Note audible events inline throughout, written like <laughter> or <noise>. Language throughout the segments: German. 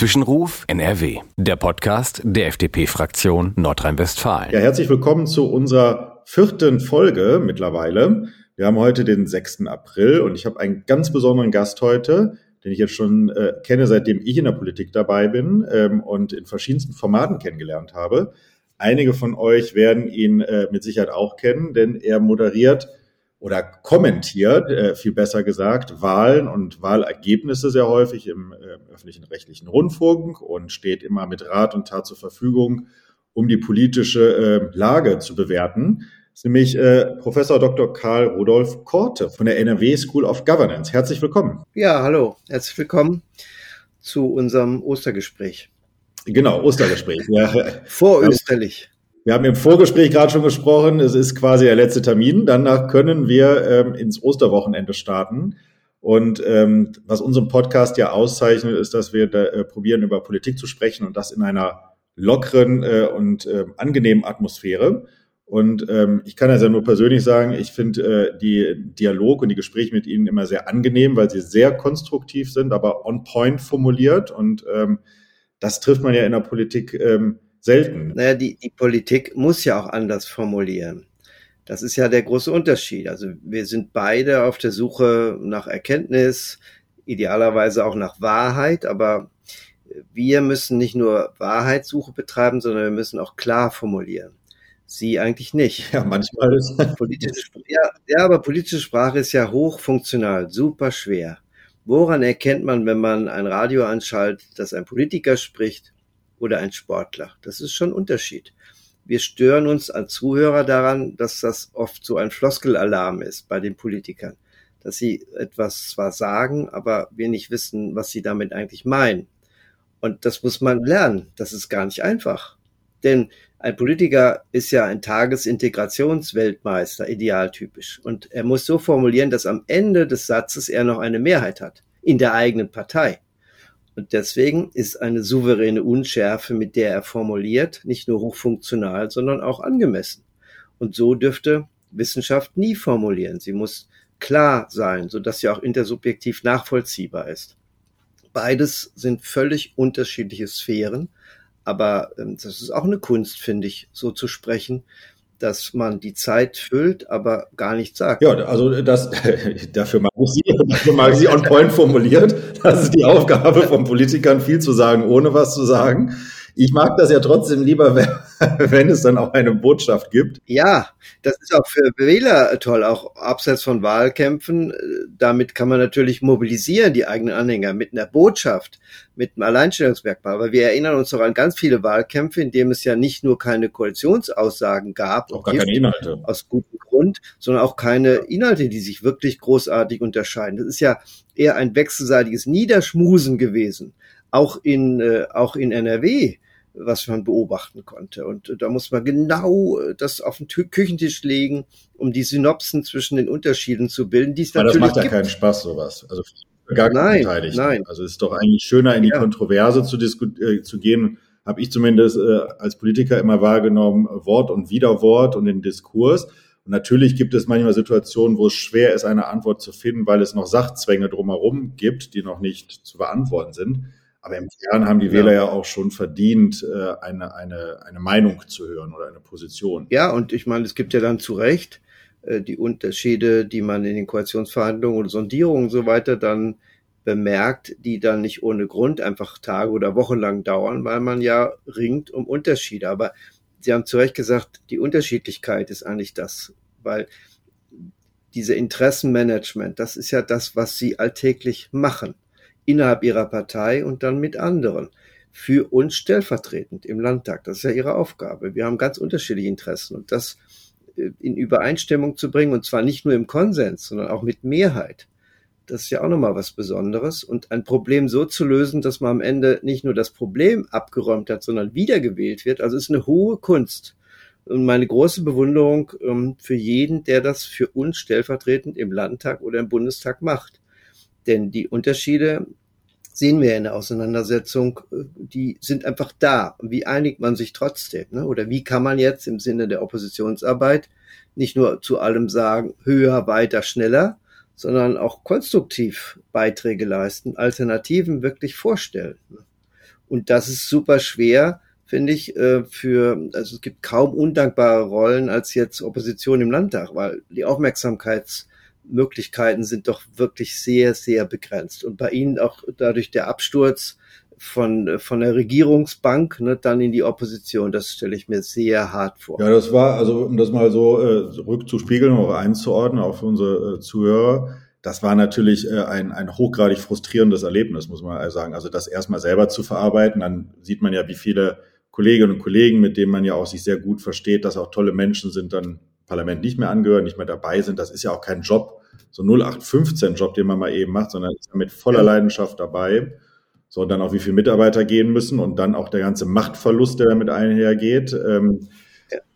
Zwischenruf NRW, der Podcast der FDP-Fraktion Nordrhein-Westfalen. Ja, herzlich willkommen zu unserer vierten Folge mittlerweile. Wir haben heute den 6. April und ich habe einen ganz besonderen Gast heute, den ich jetzt schon äh, kenne, seitdem ich in der Politik dabei bin ähm, und in verschiedensten Formaten kennengelernt habe. Einige von euch werden ihn äh, mit Sicherheit auch kennen, denn er moderiert oder kommentiert, äh, viel besser gesagt, Wahlen und Wahlergebnisse sehr häufig im äh, öffentlichen rechtlichen Rundfunk und steht immer mit Rat und Tat zur Verfügung, um die politische äh, Lage zu bewerten. Das ist nämlich äh, Professor Dr. Karl Rudolf Korte von der NRW School of Governance. Herzlich willkommen. Ja, hallo, herzlich willkommen zu unserem Ostergespräch. Genau, Ostergespräch. Ja. Vorösterlich. Wir haben im Vorgespräch gerade schon gesprochen, es ist quasi der letzte Termin. Danach können wir ähm, ins Osterwochenende starten. Und ähm, was unseren Podcast ja auszeichnet, ist, dass wir da, äh, probieren, über Politik zu sprechen und das in einer lockeren äh, und äh, angenehmen Atmosphäre. Und ähm, ich kann das ja nur persönlich sagen, ich finde äh, die Dialog und die Gespräche mit Ihnen immer sehr angenehm, weil sie sehr konstruktiv sind, aber on point formuliert. Und ähm, das trifft man ja in der Politik ähm, selten. Naja, die, die Politik muss ja auch anders formulieren. Das ist ja der große Unterschied. Also wir sind beide auf der Suche nach Erkenntnis, idealerweise auch nach Wahrheit, aber wir müssen nicht nur Wahrheitssuche betreiben, sondern wir müssen auch klar formulieren. Sie eigentlich nicht. Ja, manchmal ist. Politische, ja, ja, aber politische Sprache ist ja hochfunktional, super schwer. Woran erkennt man, wenn man ein Radio anschaltet, dass ein Politiker spricht oder ein Sportler. Das ist schon ein Unterschied. Wir stören uns als Zuhörer daran, dass das oft so ein Floskelalarm ist bei den Politikern, dass sie etwas zwar sagen, aber wir nicht wissen, was sie damit eigentlich meinen. Und das muss man lernen. Das ist gar nicht einfach. Denn ein Politiker ist ja ein Tagesintegrationsweltmeister, idealtypisch. Und er muss so formulieren, dass am Ende des Satzes er noch eine Mehrheit hat in der eigenen Partei. Und deswegen ist eine souveräne Unschärfe, mit der er formuliert, nicht nur hochfunktional, sondern auch angemessen. Und so dürfte Wissenschaft nie formulieren. Sie muss klar sein, so dass sie auch intersubjektiv nachvollziehbar ist. Beides sind völlig unterschiedliche Sphären, aber ähm, das ist auch eine Kunst, finde ich, so zu sprechen, dass man die Zeit füllt, aber gar nichts sagt. Ja, also das, <laughs> dafür mag ich Sie, <laughs> dafür mag ich Sie on point formuliert. Das ist die Aufgabe von Politikern, viel zu sagen, ohne was zu sagen. Ich mag das ja trotzdem lieber, wenn, <laughs> wenn es dann auch eine Botschaft gibt. Ja, das ist auch für Wähler toll, auch abseits von Wahlkämpfen. Damit kann man natürlich mobilisieren, die eigenen Anhänger, mit einer Botschaft, mit einem Alleinstellungsmerkmal. Aber wir erinnern uns doch an ganz viele Wahlkämpfe, in denen es ja nicht nur keine Koalitionsaussagen gab, auch gar keine Inhalte. aus gutem Grund, sondern auch keine Inhalte, die sich wirklich großartig unterscheiden. Das ist ja eher ein wechselseitiges Niederschmusen gewesen auch in, äh, auch in NRW, was man beobachten konnte. Und da muss man genau äh, das auf den Küchentisch legen, um die Synopsen zwischen den Unterschieden zu bilden, die es Aber natürlich das macht ja gibt. keinen Spaß, sowas. Also gar Nein, Beteiligten. nein. Also es ist doch eigentlich schöner, in die Ja. Kontroverse zu, äh, zu gehen, habe ich zumindest äh, als Politiker immer wahrgenommen, Wort und Widerwort und den Diskurs. Und natürlich gibt es manchmal Situationen, wo es schwer ist, eine Antwort zu finden, weil es noch Sachzwänge drumherum gibt, die noch nicht zu beantworten sind. Aber im Kern haben die Ja. Wähler ja auch schon verdient, äh, eine, eine, eine Meinung zu hören oder eine Position. Ja, und ich meine, es gibt ja dann zu Recht äh, die Unterschiede, die man in den Koalitionsverhandlungen oder Sondierungen und so weiter dann bemerkt, die dann nicht ohne Grund einfach Tage oder Wochen lang dauern, weil man ja ringt um Unterschiede. Aber Sie haben zu Recht gesagt, die Unterschiedlichkeit ist eigentlich das, weil diese Interessenmanagement, das ist ja das, was Sie alltäglich machen, innerhalb Ihrer Partei und dann mit anderen. Für uns stellvertretend im Landtag. Das ist ja Ihre Aufgabe. Wir haben ganz unterschiedliche Interessen und das äh, in Übereinstimmung zu bringen und zwar nicht nur im Konsens, sondern auch mit Mehrheit. Das ist ja auch nochmal was Besonderes und ein Problem so zu lösen, dass man am Ende nicht nur das Problem abgeräumt hat, sondern wiedergewählt wird. Also ist eine hohe Kunst und meine große Bewunderung ähm, für jeden, der das für uns stellvertretend im Landtag oder im Bundestag macht. Denn die Unterschiede sehen wir in der Auseinandersetzung, äh, die sind einfach da. Wie einigt man sich trotzdem? Ne? Oder wie kann man jetzt im Sinne der Oppositionsarbeit nicht nur zu allem sagen, höher, weiter, schneller, sondern auch konstruktiv Beiträge leisten, Alternativen wirklich vorstellen. ne? Und das ist super schwer, finde ich, äh, für, also es gibt kaum undankbare Rollen als jetzt Opposition im Landtag, weil die Aufmerksamkeitsmöglichkeiten sind doch wirklich sehr, sehr begrenzt. Und bei Ihnen auch dadurch der Absturz von, von der Regierungsbank ne, dann in die Opposition. Das stelle ich mir sehr hart vor. Ja, das war, also um das mal so äh, rückzuspiegeln, auch einzuordnen, auch für unsere äh, Zuhörer, das war natürlich äh, ein, ein hochgradig frustrierendes Erlebnis, muss man also sagen. Also das erstmal selber zu verarbeiten, dann sieht man ja, wie viele Kolleginnen und Kollegen, mit denen man ja auch sich sehr gut versteht, dass auch tolle Menschen sind, dann Parlament nicht mehr angehören, nicht mehr dabei sind. Das ist ja auch kein Job, so 0815-Job, den man mal eben macht, sondern ist mit voller Leidenschaft dabei. So, und dann auch wie viele Mitarbeiter gehen müssen und dann auch der ganze Machtverlust, der damit einhergeht. Ähm,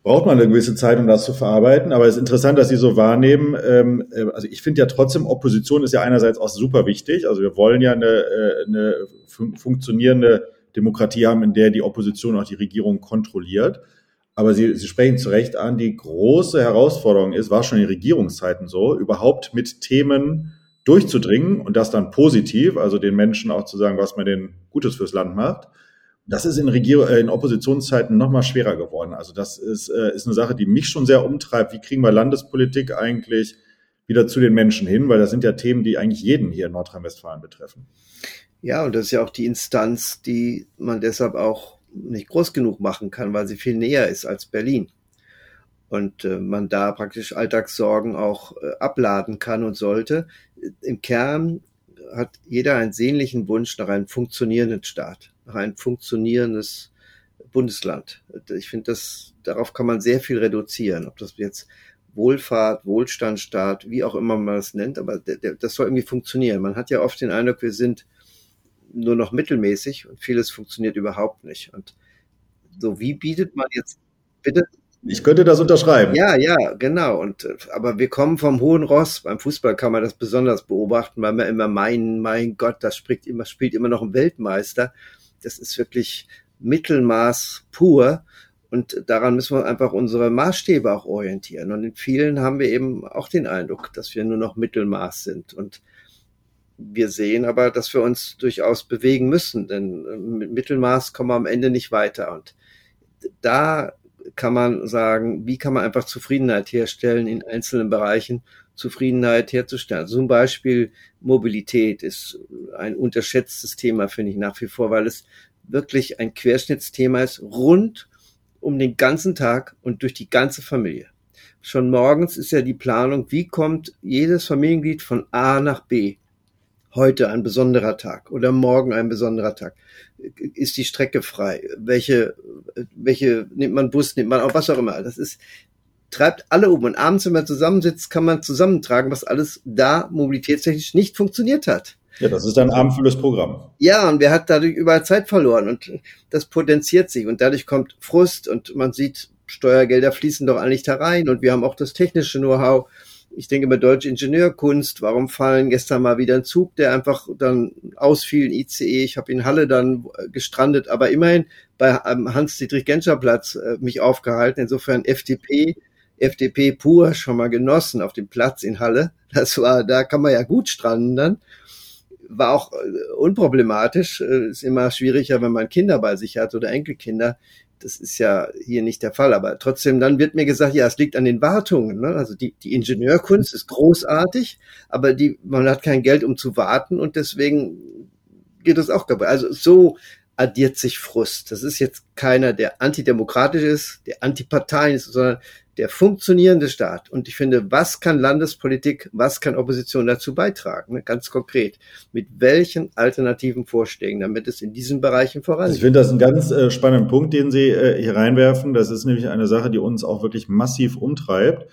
braucht man eine gewisse Zeit, um das zu verarbeiten. Aber es ist interessant, dass Sie so wahrnehmen. Ähm, äh, also ich finde ja trotzdem, Opposition ist ja einerseits auch super wichtig. Also wir wollen ja eine, äh, eine fun funktionierende Demokratie haben, in der die Opposition auch die Regierung kontrolliert. Aber Sie, Sie sprechen zu Recht an, die große Herausforderung ist, war schon in Regierungszeiten so, überhaupt mit Themen durchzudringen und das dann positiv, also den Menschen auch zu sagen, was man denn Gutes fürs Land macht. Das ist in, Regier äh, in Oppositionszeiten noch mal schwerer geworden. Also das ist, äh, ist eine Sache, die mich schon sehr umtreibt. Wie kriegen wir Landespolitik eigentlich wieder zu den Menschen hin? Weil das sind ja Themen, die eigentlich jeden hier in Nordrhein-Westfalen betreffen. Ja, und das ist ja auch die Instanz, die man deshalb auch nicht groß genug machen kann, weil sie viel näher ist als Berlin. Und äh, man da praktisch Alltagssorgen auch äh, abladen kann und sollte. Im Kern hat jeder einen sehnlichen Wunsch nach einem funktionierenden Staat, nach einem funktionierendes Bundesland. Ich finde, das, darauf kann man sehr viel reduzieren. Ob das jetzt Wohlfahrt, Wohlstandstaat, wie auch immer man das nennt, aber das soll irgendwie funktionieren. Man hat ja oft den Eindruck, wir sind nur noch mittelmäßig und vieles funktioniert überhaupt nicht. Und so, wie bietet man jetzt, bitte? Ich könnte das unterschreiben. Ja, ja, genau. Und, aber wir kommen vom hohen Ross. Beim Fußball kann man das besonders beobachten, weil wir immer meinen, mein Gott, das spielt immer, spielt immer noch ein Weltmeister. Das ist wirklich Mittelmaß pur. Und daran müssen wir einfach unsere Maßstäbe auch orientieren. Und in vielen haben wir eben auch den Eindruck, dass wir nur noch Mittelmaß sind. Und wir sehen aber, dass wir uns durchaus bewegen müssen, denn äh, mit Mittelmaß kommen wir am Ende nicht weiter. Und da kann man sagen, wie kann man einfach Zufriedenheit herstellen in einzelnen Bereichen, Zufriedenheit herzustellen. Zum Beispiel Mobilität ist ein unterschätztes Thema, finde ich nach wie vor, weil es wirklich ein Querschnittsthema ist, rund um den ganzen Tag und durch die ganze Familie. Schon morgens ist ja die Planung, wie kommt jedes Familienglied von A nach B heute ein besonderer Tag oder morgen ein besonderer Tag? Ist die Strecke frei? Welche, welche nimmt man Bus, nimmt man auch was auch immer? Das ist, treibt alle um. Und abends, wenn man zusammensitzt, kann man zusammentragen, was alles da mobilitätstechnisch nicht funktioniert hat. Ja, das ist ein abendfülles Programm. Ja, und wer hat dadurch überall Zeit verloren und das potenziert sich und dadurch kommt Frust und man sieht, Steuergelder fließen doch eigentlich da rein und wir haben auch das technische Know-how ich denke mal deutsche Ingenieurkunst, warum fallen gestern mal wieder ein Zug, der einfach dann ausfiel, ein ICE, ich habe in Halle dann äh, gestrandet, aber immerhin bei Hans-Dietrich-Genscher-Platz äh, mich aufgehalten, insofern FDP, FDP pur schon mal genossen auf dem Platz in Halle, das war, da kann man ja gut stranden. Dann, war auch äh, unproblematisch, ist immer schwieriger, wenn man Kinder bei sich hat oder Enkelkinder, das ist ja hier nicht der Fall. Aber trotzdem, dann wird mir gesagt, ja, es liegt an den Wartungen. Ne? Also die, die Ingenieurkunst ist großartig, aber die, man hat kein Geld, um zu warten und deswegen geht es auch dabei. Also so addiert sich Frust. Das ist jetzt keiner, der antidemokratisch ist, der antiparteien ist, sondern der funktionierende Staat. Und ich finde, was kann Landespolitik, was kann Opposition dazu beitragen? Ne? Ganz konkret. Mit welchen alternativen Vorschlägen, damit es in diesen Bereichen vorangeht? Also ich finde das einen ganz äh, spannenden Punkt, den Sie äh, hier reinwerfen. Das ist nämlich eine Sache, die uns auch wirklich massiv umtreibt.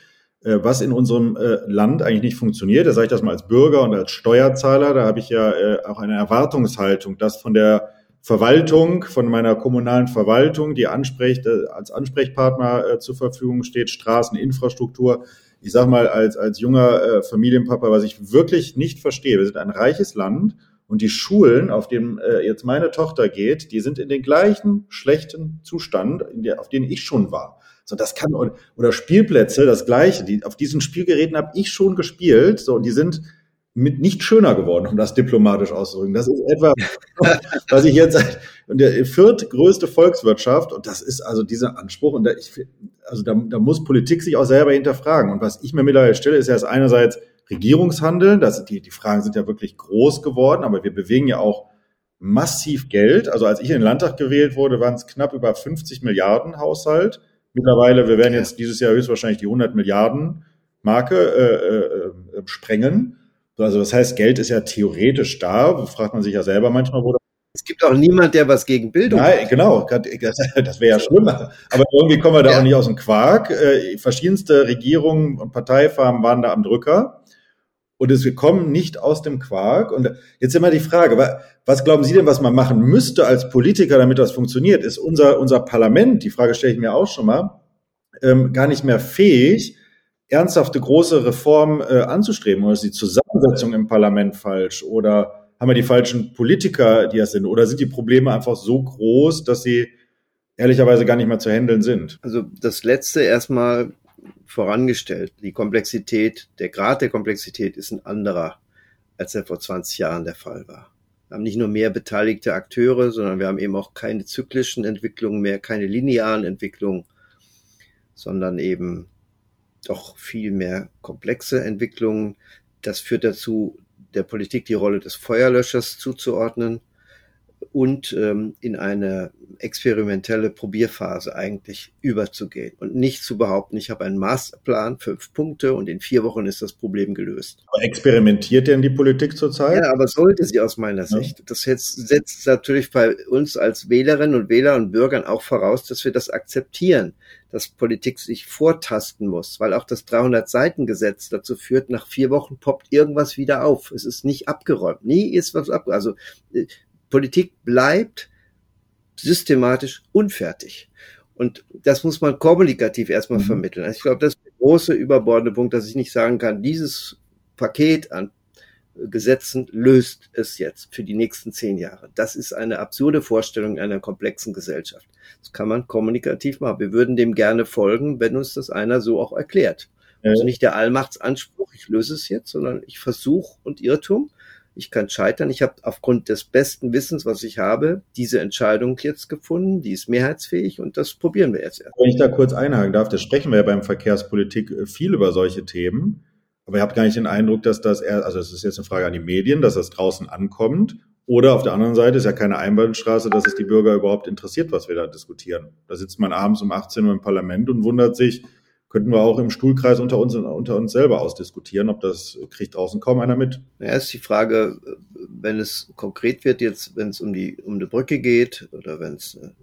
Äh, was in unserem äh, Land eigentlich nicht funktioniert, da sage ich das mal als Bürger und als Steuerzahler, da habe ich ja äh, auch eine Erwartungshaltung, dass von der Verwaltung, von meiner kommunalen Verwaltung, die anspricht, äh, als Ansprechpartner äh, zur Verfügung steht, Straßeninfrastruktur. Ich sage mal als, als junger äh, Familienpapa, was ich wirklich nicht verstehe. Wir sind ein reiches Land und die Schulen, auf denen äh, jetzt meine Tochter geht, die sind in den gleichen schlechten Zustand, in der, auf denen ich schon war. So, das kann oder Spielplätze, das Gleiche. Die, auf diesen Spielgeräten habe ich schon gespielt. So, und die sind mit nicht schöner geworden, um das diplomatisch auszudrücken. Das ist etwa, <laughs> was ich jetzt der viertgrößte Volkswirtschaft und das ist also dieser Anspruch und da, ich, also da, da muss Politik sich auch selber hinterfragen. Und was ich mir mittlerweile stelle, ist ja einerseits Regierungshandeln, das, die, die Fragen sind ja wirklich groß geworden, aber wir bewegen ja auch massiv Geld. Also als ich in den Landtag gewählt wurde, waren es knapp über 50 Milliarden Haushalt. Mittlerweile, wir werden jetzt dieses Jahr höchstwahrscheinlich die 100 Milliarden Marke äh, äh, äh, sprengen. Also das heißt, Geld ist ja theoretisch da. Fragt man sich ja selber manchmal, wo es gibt auch niemand, der was gegen Bildung Nein, hat. genau. <laughs> Das wäre ja schlimmer. Aber irgendwie kommen wir da ja. auch nicht aus dem Quark. Äh, verschiedenste Regierungen und Parteifarben waren da am Drücker. Und es, wir kommen nicht aus dem Quark. Und jetzt immer die Frage, was glauben Sie denn, was man machen müsste als Politiker, damit das funktioniert? Ist unser, unser Parlament, die Frage stelle ich mir auch schon mal, ähm, gar nicht mehr fähig, ernsthafte große Reformen äh, anzustreben? Oder ist die Zusammensetzung im Parlament falsch? Oder haben wir die falschen Politiker, die das sind? Oder sind die Probleme einfach so groß, dass sie ehrlicherweise gar nicht mehr zu handeln sind? Also das Letzte erstmal vorangestellt. Die Komplexität, der Grad der Komplexität ist ein anderer, als er vor 20 Jahren der Fall war. Wir haben nicht nur mehr beteiligte Akteure, sondern wir haben eben auch keine zyklischen Entwicklungen mehr, keine linearen Entwicklungen, sondern eben doch viel mehr komplexe Entwicklungen. Das führt dazu, der Politik die Rolle des Feuerlöschers zuzuordnen und ähm, in eine experimentelle Probierphase eigentlich überzugehen und nicht zu behaupten, ich habe einen Masterplan, fünf Punkte und in vier Wochen ist das Problem gelöst. Aber experimentiert denn die Politik zurzeit? Ja, aber sollte sie aus meiner Sicht. Ja. Das jetzt setzt natürlich bei uns als Wählerinnen und Wähler und Bürgern auch voraus, dass wir das akzeptieren, dass Politik sich vortasten muss, weil auch das 300-Seiten-Gesetz dazu führt, nach vier Wochen poppt irgendwas wieder auf. Es ist nicht abgeräumt. Nie ist was abgeräumt. Also äh, Politik bleibt systematisch unfertig. Und das muss man kommunikativ erstmal mhm. vermitteln. Also ich glaube, das ist der große überbordende Punkt, dass ich nicht sagen kann, dieses Paket an Gesetzen löst es jetzt für die nächsten zehn Jahre. Das ist eine absurde Vorstellung einer komplexen Gesellschaft. Das kann man kommunikativ machen. Wir würden dem gerne folgen, wenn uns das einer so auch erklärt. Also nicht der Allmachtsanspruch, ich löse es jetzt, sondern ich versuche und Irrtum ich kann scheitern. Ich habe aufgrund des besten Wissens, was ich habe, diese Entscheidung jetzt gefunden. Die ist mehrheitsfähig und das probieren wir jetzt erst. Wenn ich da kurz einhaken darf, das sprechen wir ja beim Verkehrspolitik äh, viel über solche Themen. Aber ihr habt gar nicht den Eindruck, dass das eher, also es ist jetzt eine Frage an die Medien, dass das draußen ankommt. Oder auf der anderen Seite ist ja keine Einbahnstraße, dass es die Bürger überhaupt interessiert, was wir da diskutieren. Da sitzt man abends um 18 Uhr im Parlament und wundert sich, könnten wir auch im Stuhlkreis unter uns, unter uns selber ausdiskutieren, ob das kriegt draußen kaum einer mit. Ja, ist die Frage, wenn es konkret wird jetzt, wenn es um die, um eine Brücke geht oder wenn es eine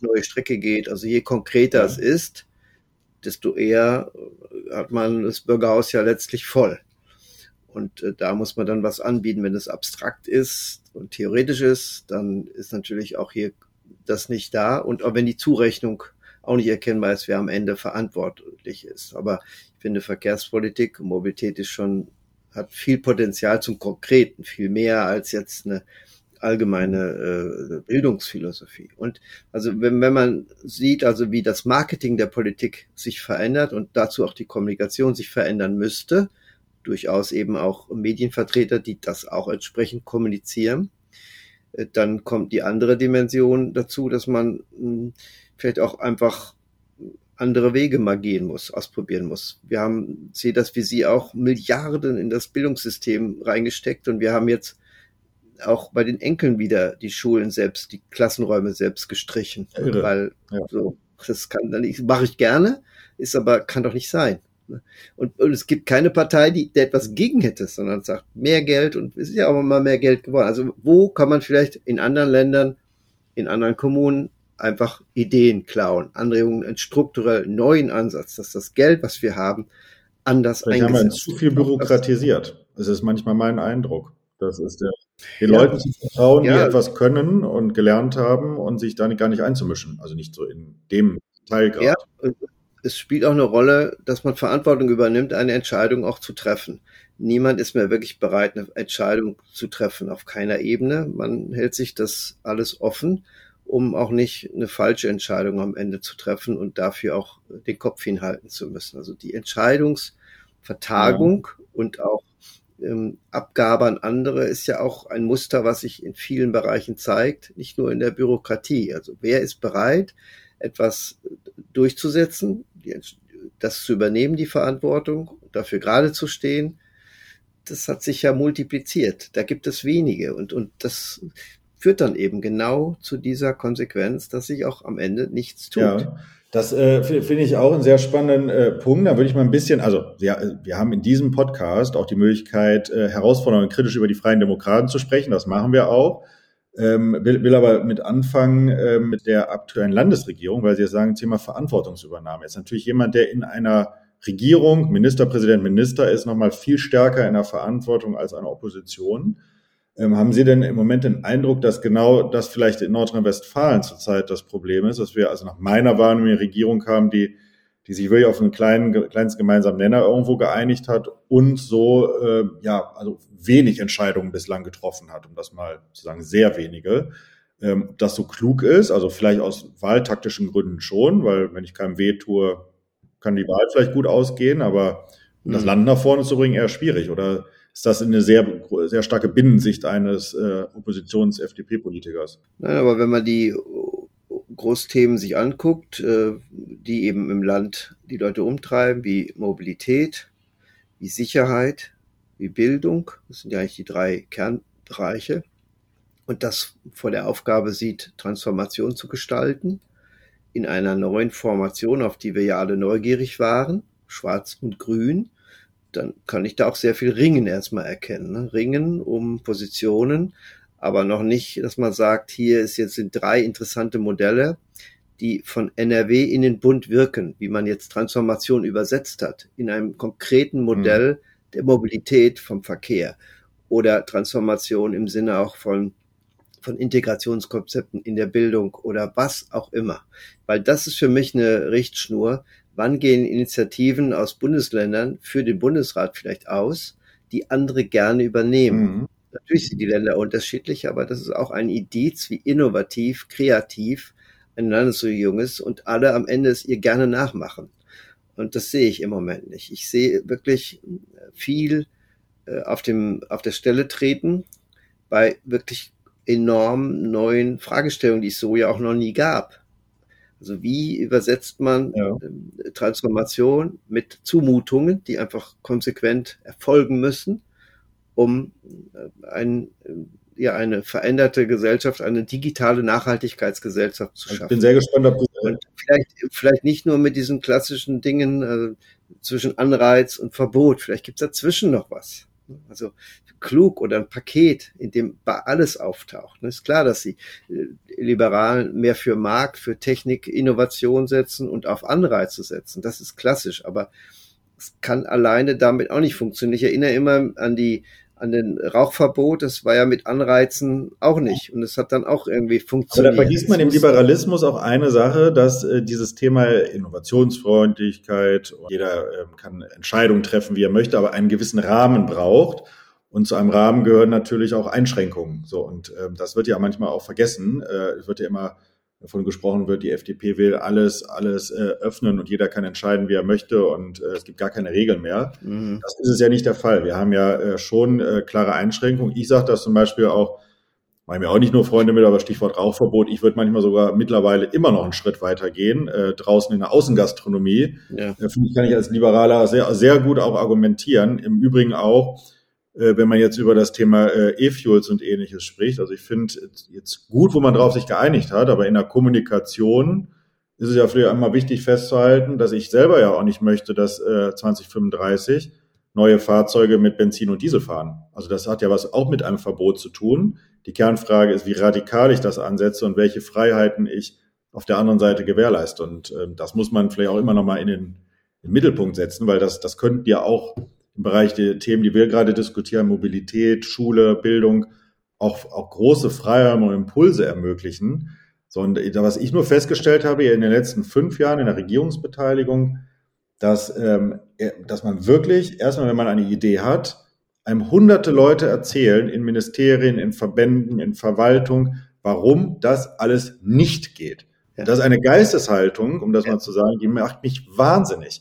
neue Strecke geht, also je konkreter ja. es ist, desto eher hat man das Bürgerhaus ja letztlich voll. Und äh, da muss man dann was anbieten. Wenn es abstrakt ist und theoretisch ist, dann ist natürlich auch hier das nicht da. Und auch wenn die Zurechnung auch nicht erkennbar ist, wer am Ende verantwortlich ist. Aber ich finde, Verkehrspolitik und Mobilität ist schon, hat viel Potenzial zum Konkreten, viel mehr als jetzt eine allgemeine äh, Bildungsphilosophie. Und also wenn, wenn man sieht, also wie das Marketing der Politik sich verändert und dazu auch die Kommunikation sich verändern müsste, durchaus eben auch Medienvertreter, die das auch entsprechend kommunizieren, dann kommt die andere Dimension dazu, dass man hm, vielleicht auch einfach andere Wege mal gehen muss, ausprobieren muss. Wir haben, sehe das wie Sie auch, Milliarden in das Bildungssystem reingesteckt und wir haben jetzt auch bei den Enkeln wieder die Schulen selbst, die Klassenräume selbst gestrichen, Irre. weil ja. so das kann dann nicht, mache ich gerne, ist aber kann doch nicht sein. Und, und es gibt keine Partei, die, die etwas gegen hätte, sondern sagt mehr Geld und es ist ja auch mal mehr Geld geworden. Also wo kann man vielleicht in anderen Ländern, in anderen Kommunen einfach Ideen klauen, Anregungen, einen strukturell neuen Ansatz, dass das Geld, was wir haben, anders Vielleicht eingesetzt haben wir zu viel bürokratisiert. Das ist manchmal mein Eindruck. Das ist der, den ja. Leuten zu vertrauen, ja. die etwas können und gelernt haben und sich da gar nicht einzumischen. Also nicht so in dem Teilgrad. Ja, es spielt auch eine Rolle, dass man Verantwortung übernimmt, eine Entscheidung auch zu treffen. Niemand ist mehr wirklich bereit, eine Entscheidung zu treffen auf keiner Ebene. Man hält sich das alles offen um auch nicht eine falsche Entscheidung am Ende zu treffen und dafür auch den Kopf hinhalten zu müssen. Also die Entscheidungsvertagung ja. und auch ähm, Abgabe an andere ist ja auch ein Muster, was sich in vielen Bereichen zeigt, nicht nur in der Bürokratie. Also wer ist bereit, etwas durchzusetzen, das zu übernehmen, die Verantwortung, dafür gerade zu stehen, das hat sich ja multipliziert. Da gibt es wenige und, und das führt dann eben genau zu dieser Konsequenz, dass sich auch am Ende nichts tut. Ja. Das äh, finde ich auch einen sehr spannenden äh, Punkt. Da würde ich mal ein bisschen, also ja, wir haben in diesem Podcast auch die Möglichkeit, äh, und kritisch über die Freien Demokraten zu sprechen. Das machen wir auch. Ähm, will, will aber mit anfangen äh, mit der aktuellen Landesregierung, weil Sie jetzt sagen, Thema Verantwortungsübernahme. Jetzt natürlich jemand, der in einer Regierung, Ministerpräsident, Minister ist, nochmal viel stärker in der Verantwortung als eine Opposition. Ähm, haben Sie denn im Moment den Eindruck, dass genau das vielleicht in Nordrhein-Westfalen zurzeit das Problem ist, dass wir also nach meiner Wahrnehmung eine Regierung haben, die, die sich wirklich auf einen kleinen, kleines gemeinsamen Nenner irgendwo geeinigt hat und so, äh, ja, also wenig Entscheidungen bislang getroffen hat, um das mal zu sagen, sehr wenige. Ähm, ob das so klug ist, also vielleicht aus wahltaktischen Gründen schon, weil wenn ich keinem weh tue, kann die Wahl vielleicht gut ausgehen, aber um das mhm. Land nach vorne zu bringen, eher schwierig. Oder ist das eine sehr, sehr starke Binnensicht eines äh, Oppositions-FDP-Politikers. Nein, aber wenn man die Großthemen sich anguckt, äh, die eben im Land die Leute umtreiben, wie Mobilität, wie Sicherheit, wie Bildung, das sind ja eigentlich die drei Kernbereiche, und das vor der Aufgabe sieht, Transformation zu gestalten, in einer neuen Formation, auf die wir ja alle neugierig waren, schwarz und grün, dann kann ich da auch sehr viel Ringen erstmal erkennen. Ne? Ringen um Positionen, aber noch nicht, dass man sagt, hier ist jetzt sind drei interessante Modelle, die von NRW in den Bund wirken, wie man jetzt Transformation übersetzt hat, in einem konkreten Modell mhm. der Mobilität vom Verkehr oder Transformation im Sinne auch von von Integrationskonzepten in der Bildung oder was auch immer. Weil das ist für mich eine Richtschnur, wann gehen Initiativen aus Bundesländern für den Bundesrat vielleicht aus, die andere gerne übernehmen. Mhm. Natürlich sind die Länder unterschiedlich, aber das ist auch ein Indiz, wie innovativ, kreativ ein Land so jung ist und alle am Ende es ihr gerne nachmachen. Und das sehe ich im Moment nicht. Ich sehe wirklich viel äh, auf, dem, auf der Stelle treten bei wirklich enorm neuen Fragestellungen, die es so ja auch noch nie gab. Also wie übersetzt man ja. Ähm, Transformation mit Zumutungen, die einfach konsequent erfolgen müssen, um äh, ein, ja, eine veränderte Gesellschaft, eine digitale Nachhaltigkeitsgesellschaft zu schaffen. Ich bin sehr gespannt, ob du und vielleicht, vielleicht nicht nur mit diesen klassischen Dingen äh, zwischen Anreiz und Verbot, vielleicht gibt es dazwischen noch was. Also klug oder ein Paket, in dem alles auftaucht. Ist klar, dass die äh, Liberalen mehr für Markt, für Technik, Innovation setzen und auf Anreize setzen. Das ist klassisch, aber es kann alleine damit auch nicht funktionieren. Ich erinnere immer an die an den Rauchverbot, das war ja mit Anreizen auch nicht. Und es hat dann auch irgendwie funktioniert. Aber da vergisst man im Liberalismus auch eine Sache, dass äh, dieses Thema Innovationsfreundlichkeit, jeder äh, kann Entscheidungen treffen, wie er möchte, aber einen gewissen Rahmen braucht. Und zu einem Rahmen gehören natürlich auch Einschränkungen. So, und äh, das wird ja manchmal auch vergessen. Äh, es wird ja immer davon gesprochen wird, die FDP will alles, alles äh, öffnen und jeder kann entscheiden, wie er möchte und äh, es gibt gar keine Regeln mehr. Mhm. Das ist es ja nicht der Fall. Wir haben ja äh, schon äh, klare Einschränkungen. Ich sage das zum Beispiel auch, machen wir auch nicht nur Freunde mit, aber Stichwort Rauchverbot. Ich würde manchmal sogar mittlerweile immer noch einen Schritt weiter gehen, äh, draußen in der Außengastronomie. Ja. Äh, Finde ich, kann ich als Liberaler sehr, sehr gut auch argumentieren. Im Übrigen auch, wenn man jetzt über das Thema äh, E-Fuels und ähnliches spricht. Also ich finde jetzt gut, wo man drauf sich geeinigt hat, aber in der Kommunikation ist es ja vielleicht einmal wichtig festzuhalten, dass ich selber ja auch nicht möchte, dass äh, 2035 neue Fahrzeuge mit Benzin und Diesel fahren. Also das hat ja was auch mit einem Verbot zu tun. Die Kernfrage ist, wie radikal ich das ansetze und welche Freiheiten ich auf der anderen Seite gewährleiste. Und äh, das muss man vielleicht auch immer noch mal in den, in den Mittelpunkt setzen, weil das, das könnten ja auch im Bereich der Themen, die wir gerade diskutieren, Mobilität, Schule, Bildung, auch, auch große Freiräume und Impulse ermöglichen. So, und was ich nur festgestellt habe in den letzten fünf Jahren in der Regierungsbeteiligung, dass, ähm, dass man wirklich, erstmal, wenn man eine Idee hat, einem hunderte Leute erzählen in Ministerien, in Verbänden, in Verwaltung, warum das alles nicht geht. Das ist eine Geisteshaltung, um das mal zu sagen, die macht mich wahnsinnig.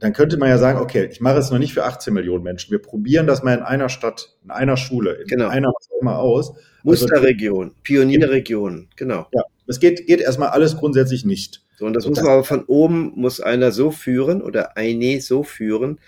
Dann könnte man ja sagen, okay, ich mache es noch nicht für 18 Millionen Menschen. Wir probieren das mal in einer Stadt, in einer Schule, in genau. einer was auch immer aus. Musterregion, also, Pionierregion, genau. Ja, es geht, geht erstmal alles grundsätzlich nicht. So, und das so, muss man aber von oben, muss einer so führen oder eine so führen,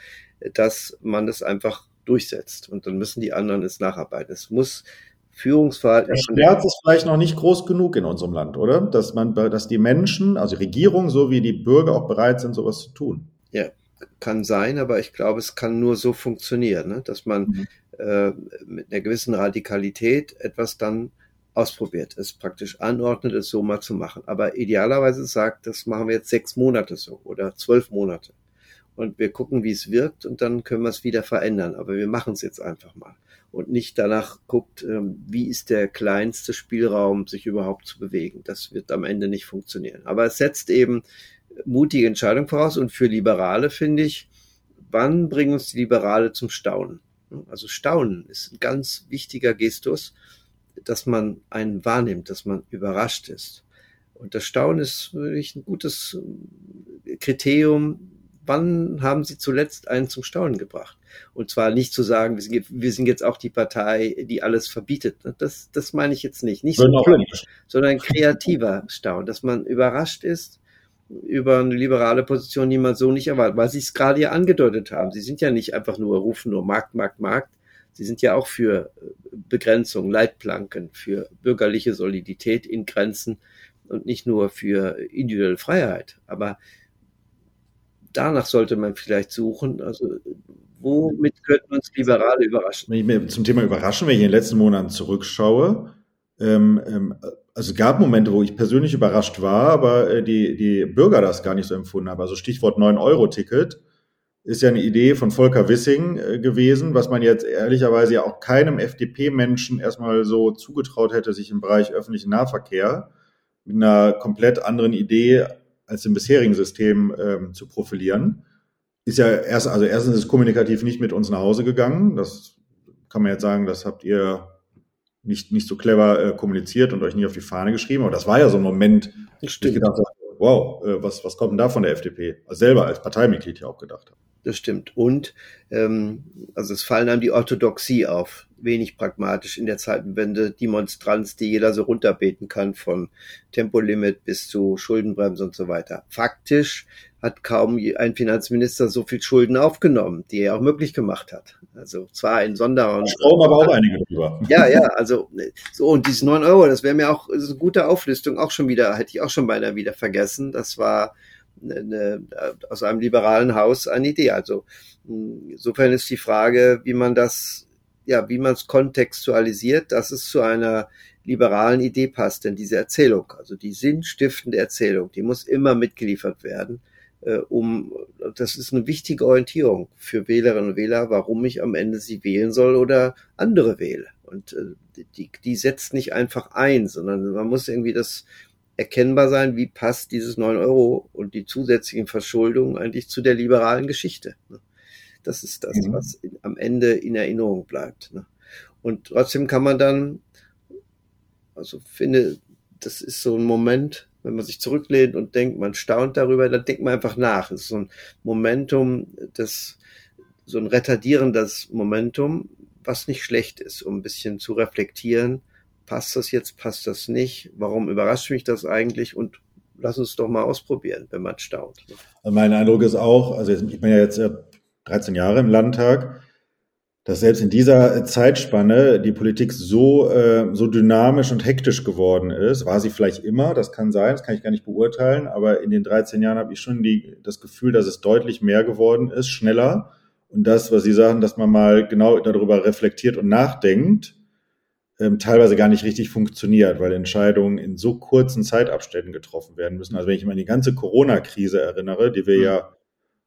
dass man das einfach durchsetzt. Und dann müssen die anderen es nacharbeiten. Es muss Führungsverhalten. Der Schmerz ist vielleicht noch nicht groß genug in unserem Land, oder? Dass man, dass die Menschen, also die Regierung sowie die Bürger auch bereit sind, sowas zu tun. Ja, kann sein, aber ich glaube, es kann nur so funktionieren, ne? dass man mhm. äh, mit einer gewissen Radikalität etwas dann ausprobiert, es praktisch anordnet, es so mal zu machen. Aber idealerweise sagt, das machen wir jetzt sechs Monate so oder zwölf Monate. Und wir gucken, wie es wirkt und dann können wir es wieder verändern. Aber wir machen es jetzt einfach mal. Und nicht danach guckt, ähm, wie ist der kleinste Spielraum, sich überhaupt zu bewegen. Das wird am Ende nicht funktionieren. Aber es setzt eben mutige Entscheidungen voraus. Und für Liberale finde ich, wann bringen uns die Liberale zum Staunen? Also Staunen ist ein ganz wichtiger Gestus dass man einen wahrnimmt, dass man überrascht ist. Und das Staunen ist wirklich ein gutes äh, Kriterium. Wann haben Sie zuletzt einen zum Staunen gebracht? Und zwar nicht zu sagen, wir sind, jetzt auch die Partei, die alles verbietet. Das, das meine ich jetzt nicht. Nicht so sondern kreativer Staunen, dass man überrascht ist über eine liberale Position, die man so nicht erwartet, weil Sie es gerade ja angedeutet haben. Sie sind ja nicht einfach nur, rufen nur Markt, Markt, Markt, Sie sind ja auch für äh, Begrenzung, Leitplanken, für bürgerliche Solidität in Grenzen und nicht nur für individuelle Freiheit. Aber danach sollte man vielleicht suchen. Also womit könnten uns Liberale überraschen? Wenn ich mir zum Thema überraschen, wenn ich in den letzten Monaten zurückschaue, ähm, ähm, also gab Momente, wo ich persönlich überrascht war, aber äh, die, die Bürger das gar nicht so empfunden haben. Also Stichwort 9-Euro-Ticket ist ja eine Idee von Volker Wissing äh, gewesen, was man jetzt ehrlicherweise ja auch keinem FDP-Menschen erstmal so zugetraut hätte, sich im Bereich öffentlichen Nahverkehr mit einer komplett anderen Idee als im bisherigen System ähm, zu profilieren. Ist ja erst, also erstens ist kommunikativ nicht mit uns nach Hause gegangen. Das kann man jetzt sagen, das habt ihr nicht, nicht so clever äh, kommuniziert und euch nie auf die Fahne geschrieben. Aber das war ja so ein Moment, wo ich gedacht habe, wow, äh, was, was kommt denn da von der FDP? Also selber als Parteimitglied ja auch gedacht habe das stimmt. Und ähm, also es fallen einem die Orthodoxie auf, wenig pragmatisch in der Zeitenwende, die Monstranz, die jeder so runterbeten kann, von Tempolimit bis zu Schuldenbremse und so weiter. Faktisch hat kaum ein Finanzminister so viel Schulden aufgenommen, die er auch möglich gemacht hat. Also zwar in Sonder und Strom, aber auch einige drüber. Ja, ja, also so und diese neun Euro, das wäre mir auch das ist eine gute Auflistung, auch schon wieder hätte ich auch schon beinahe wieder vergessen. Das war eine, aus einem liberalen Haus eine Idee. Also insofern ist die Frage, wie man das, ja, wie man es kontextualisiert, dass es zu einer liberalen Idee passt. Denn diese Erzählung, also die sinnstiftende Erzählung, die muss immer mitgeliefert werden, äh, um, das ist eine wichtige Orientierung für Wählerinnen und Wähler, warum ich am Ende sie wählen soll oder andere wähle. Und äh, die, die setzt nicht einfach ein, sondern man muss irgendwie das erkennbar sein, wie passt dieses 9 Euro und die zusätzlichen Verschuldungen eigentlich zu der liberalen Geschichte. Ne? Das ist das, mhm. was in, am Ende in Erinnerung bleibt. Ne? Und trotzdem kann man dann, also finde, das ist so ein Moment, wenn man sich zurücklehnt und denkt, man staunt darüber, dann denkt man einfach nach. Es ist so ein Momentum, das, so ein retardierendes Momentum, was nicht schlecht ist, um ein bisschen zu reflektieren, passt das jetzt, passt das nicht, warum überrascht mich das eigentlich und lass uns doch mal ausprobieren, wenn man staunt. Also mein Eindruck ist auch, also ich bin ja jetzt 13 Jahre im Landtag, dass selbst in dieser Zeitspanne die Politik so, äh, so dynamisch und hektisch geworden ist. War sie vielleicht immer, das kann sein, das kann ich gar nicht beurteilen, aber in den 13 Jahren habe ich schon die, das Gefühl, dass es deutlich mehr geworden ist, schneller. Und das, was Sie sagen, dass man mal genau darüber reflektiert und nachdenkt, ähm, teilweise gar nicht richtig funktioniert, weil Entscheidungen in so kurzen Zeitabständen getroffen werden müssen. Also wenn ich mal an die ganze Corona-Krise erinnere, die wir mhm. ja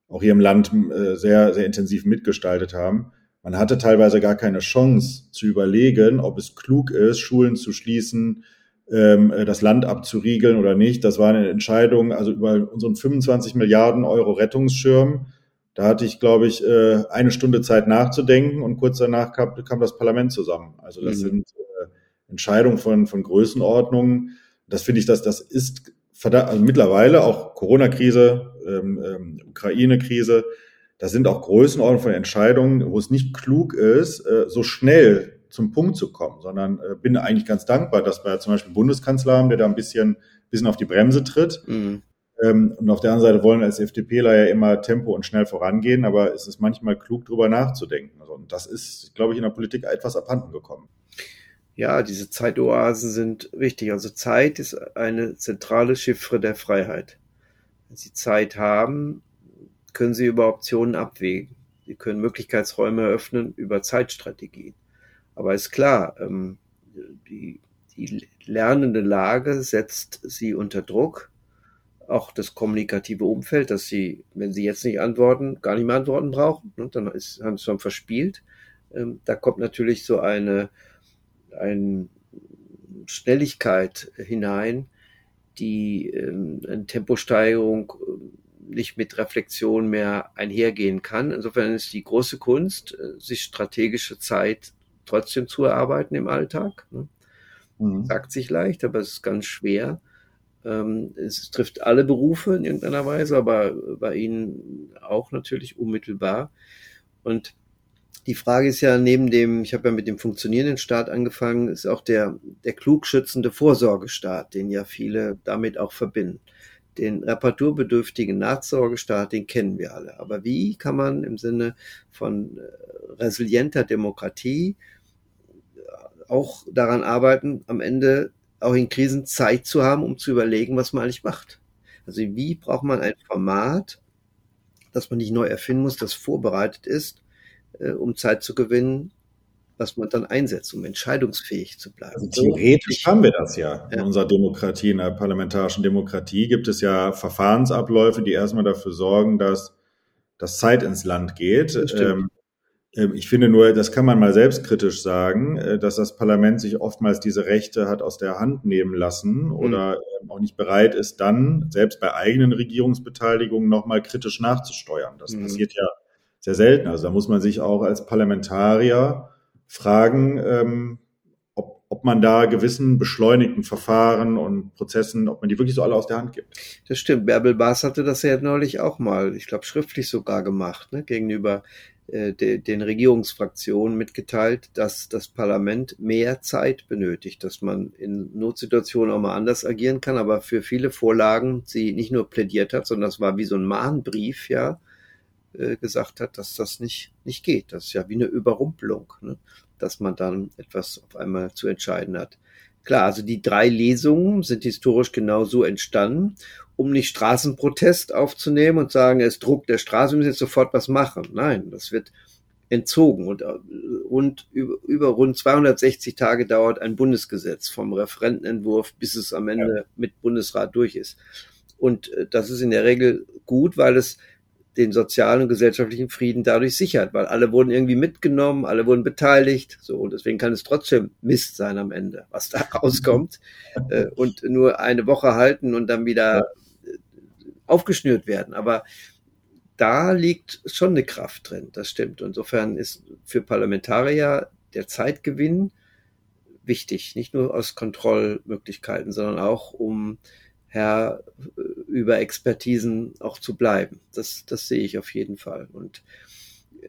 auch hier im Land äh, sehr, sehr intensiv mitgestaltet haben, man hatte teilweise gar keine Chance zu überlegen, ob es klug ist, Schulen zu schließen, ähm, äh, das Land abzuriegeln oder nicht. Das war eine Entscheidung, also über unseren 25 Milliarden Euro Rettungsschirm da hatte ich, glaube ich, äh, eine Stunde Zeit nachzudenken und kurz danach kam, kam das Parlament zusammen. Also das mhm. sind äh, Entscheidungen von, von Größenordnungen. Das finde ich, dass das ist verdammt, also mittlerweile auch Corona-Krise ähm, ähm, Ukraine-Krise. Das sind auch Größenordnungen von Entscheidungen, wo es nicht klug ist, äh, so schnell zum Punkt zu kommen, sondern äh, bin eigentlich ganz dankbar, dass wir zum Beispiel Bundeskanzler haben, der da ein bisschen, bisschen auf die Bremse tritt. Mhm. Ähm, und auf der anderen Seite wollen wir als FDPler ja immer Tempo und schnell vorangehen, aber es ist manchmal klug, drüber nachzudenken. Also, und das ist, glaube ich, in der Politik etwas abhanden gekommen. Ja, diese Zeitoasen sind wichtig. Also Zeit ist eine zentrale Chiffre der Freiheit. Wenn Sie Zeit haben, können Sie über Optionen abwägen. Sie können Möglichkeitsräume eröffnen über Zeitstrategien. Aber ist klar, ähm, die, die lernende Lage setzt sie unter Druck. Auch das kommunikative Umfeld, dass sie, wenn sie jetzt nicht antworten, gar nicht mehr antworten brauchen. Und dann ist, haben sie schon verspielt. Ähm, da kommt natürlich so eine, eine Schnelligkeit hinein, die ähm, eine Temposteigerung nicht mit Reflexion mehr einhergehen kann. Insofern ist die große Kunst, äh, sich strategische Zeit trotzdem zu erarbeiten im Alltag. Ne? Mhm. Sagt sich leicht, aber es ist ganz schwer. Ähm, es trifft alle Berufe in irgendeiner Weise, aber bei Ihnen auch natürlich unmittelbar. Und die Frage ist ja neben dem, ich habe ja mit dem funktionierenden Staat angefangen, ist auch der, der klug schützende Vorsorgestaat, den ja viele damit auch verbinden. Den reparaturbedürftigen Nachsorgestaat, den kennen wir alle. Aber wie kann man im Sinne von äh, resilienter Demokratie auch daran arbeiten, am Ende auch in Krisen Zeit zu haben, um zu überlegen, was man eigentlich macht. Also wie braucht man ein Format, das man nicht neu erfinden muss, das vorbereitet ist, äh, um Zeit zu gewinnen, was man dann einsetzt, um entscheidungsfähig zu bleiben. Also theoretisch haben wir das ja. In ja. unserer Demokratie, in der parlamentarischen Demokratie gibt es ja Verfahrensabläufe, die erstmal dafür sorgen, dass, dass Zeit ins Land geht. Ähm, ähm, ich finde nur, das kann man mal selbstkritisch sagen, äh, dass das Parlament sich oftmals diese Rechte hat aus der Hand nehmen lassen mhm. oder mhm. auch nicht bereit ist, dann selbst bei eigenen Regierungsbeteiligungen nochmal kritisch nachzusteuern. Das mhm. passiert ja sehr selten. Also da muss man sich auch als Parlamentarier fragen, ähm, ob, ob man da gewissen beschleunigten Verfahren und Prozessen, ob man die wirklich so alle aus der Hand gibt. Das stimmt. Bärbel Baas hatte das ja neulich auch mal, ich glaube, schriftlich sogar gemacht, ne, gegenüber äh, de, den Regierungsfraktionen mitgeteilt, dass das Parlament mehr Zeit benötigt, dass man in Notsituationen auch mal anders agieren kann, aber für viele Vorlagen sie nicht nur plädiert hat, sondern das war wie so ein Mahnbrief, ja, äh, gesagt hat, dass das nicht, nicht geht. Das ist ja wie eine Überrumpelung, ne? Dass man dann etwas auf einmal zu entscheiden hat. Klar, also die drei Lesungen sind historisch genau so entstanden um nicht Straßenprotest aufzunehmen und sagen, es druckt der Straße, wir müssen jetzt sofort was machen. Nein, das wird entzogen und, und über, über rund 260 Tage dauert ein Bundesgesetz vom Referentenentwurf, bis es am Ende ja. mit Bundesrat durch ist. Und äh, das ist in der Regel gut, weil es den sozialen und gesellschaftlichen Frieden dadurch sichert, weil alle wurden irgendwie mitgenommen, alle wurden beteiligt, so und deswegen kann es trotzdem Mist sein am Ende, was da <laughs> rauskommt äh, und nur eine Woche halten und dann wieder aufgeschnürt werden. Aber da liegt schon eine Kraft drin, das stimmt. Insofern ist für Parlamentarier der Zeitgewinn wichtig, nicht nur aus Kontrollmöglichkeiten, sondern auch um Herr über Expertisen auch zu bleiben. Das, das sehe ich auf jeden Fall. Und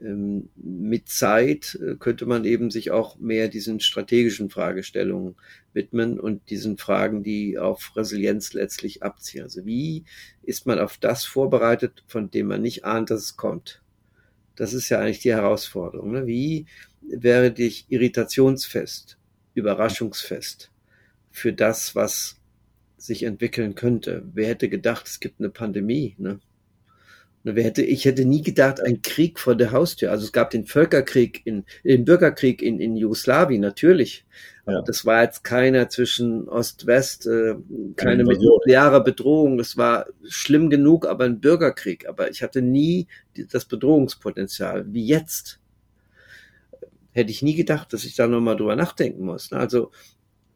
ähm, mit Zeit äh, könnte man eben sich auch mehr diesen strategischen Fragestellungen widmen und diesen Fragen, die auf Resilienz letztlich abziehen. Also wie ist man auf das vorbereitet, von dem man nicht ahnt, dass es kommt? Das ist ja eigentlich die Herausforderung. Ne? Wie wäre dich irritationsfest, überraschungsfest für das, was sich entwickeln könnte? Wer hätte gedacht, es gibt eine Pandemie? Ne? Wer hätte, ich hätte nie gedacht, ein Krieg vor der Haustür. Also es gab den Völkerkrieg in, den Bürgerkrieg in, in Jugoslawien, natürlich. Ja. das war jetzt keiner zwischen Ost-West, äh, keine mit nuklearer Bedrohung. Das war schlimm genug, aber ein Bürgerkrieg. Aber ich hatte nie das Bedrohungspotenzial wie jetzt. Hätte ich nie gedacht, dass ich da nochmal drüber nachdenken muss. Also